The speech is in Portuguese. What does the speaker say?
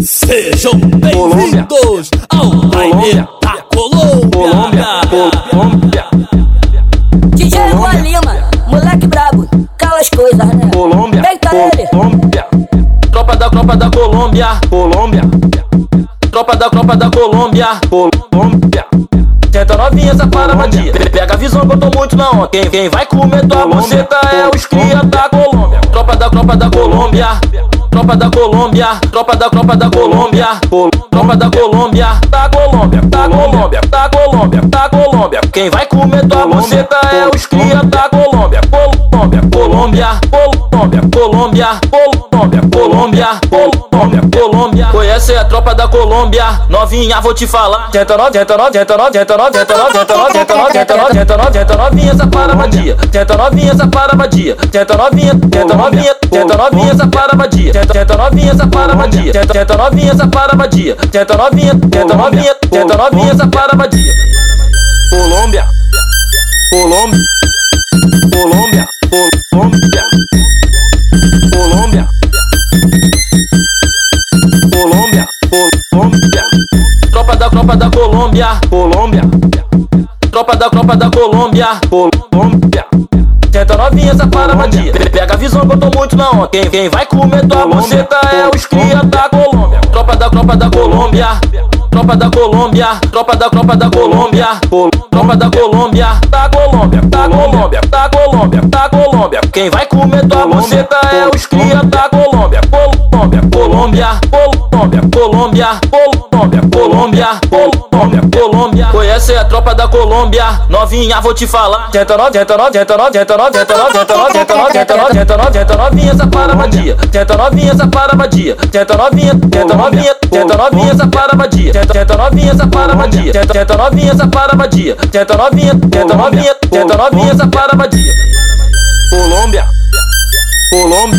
Sejam bem-vindos ao baile da Colômbia. Colômbia, DJ Juan Lima, moleque brabo, cala as coisas, né? Colômbia, Deita ele. Colômbia, Tropa da tropa da Colômbia, Colômbia, tropa da tropa da Colômbia. Colômbia, Tenta novinha essa parabadinha. Pega a visão que eu tô muito na onda. Quem, quem vai comer tua Colômbia, buceta é os cria da Colômbia. Tropa da tropa da Colômbia. Tropa da Colômbia, tropa da tropa da Colômbia. Tropa da Colômbia, da Colômbia, da Colômbia, da Colômbia, da Colômbia. Quem vai comer tua buceta é os cria da Colômbia. Colômbia, Colômbia, Colômbia, Colômbia, Colômbia, Colômbia, Colômbia, Colômbia. Conhece a tropa da Colômbia? Novinha, vou te falar. Tenta nó, tenta nó, tenta nó, tenta nó, tenta nó, tenta nó, tenta nó, tenta nó, tenta nó, tenta novinha essa parabadia. Tenta novinha essa parabadia. Tenta novinha, tenta novinha, tenta novinha essa parabadia. Tenta, tenta novinha essa parabadia. Tenta, tenta novinha essa parabadia. Tenta novinha, tenta novinha, tenta novinha essa. Colômbia, Colômbia, Colômbia, Colômbia. Tropa da tropa da Colômbia. Colômbia, Tenta novinha essa parabadia. Pega a visão que eu tô muito na onda. Quem, quem vai comer tua buceta é os cria da Colômbia. Tropa da tropa da Colômbia. Tropa da Colômbia. Tropa da tropa da Colômbia. Tropa da Colômbia. Da Colômbia. Da Colômbia. Da Colômbia. Da Colômbia. Quem vai comer tua buceta é os cria da Colômbia. Colômbia. Colômbia. Colômbia. Colômbia. Colômbia. Colômbia. Colômbia. Colômbia. Conhece a tropa da Colômbia? Novinha, vou te falar. Tenta nó, tenta nó, tenta nó, tenta nó, tenta nó, tenta nó, tenta nó, tenta nó, tenta nó, tenta novinha essa parabadia. Tenta novinha essa parabadia. Tenta novinha, tenta novinha, tenta novinha essa parabadia. Tenta, tenta novinha essa parabadia. Tenta, tenta novinha essa parabadia. Tenta novinha, tenta novinha, tenta novinha essa parabadia. Colômbia, Colômbia, Colômbia,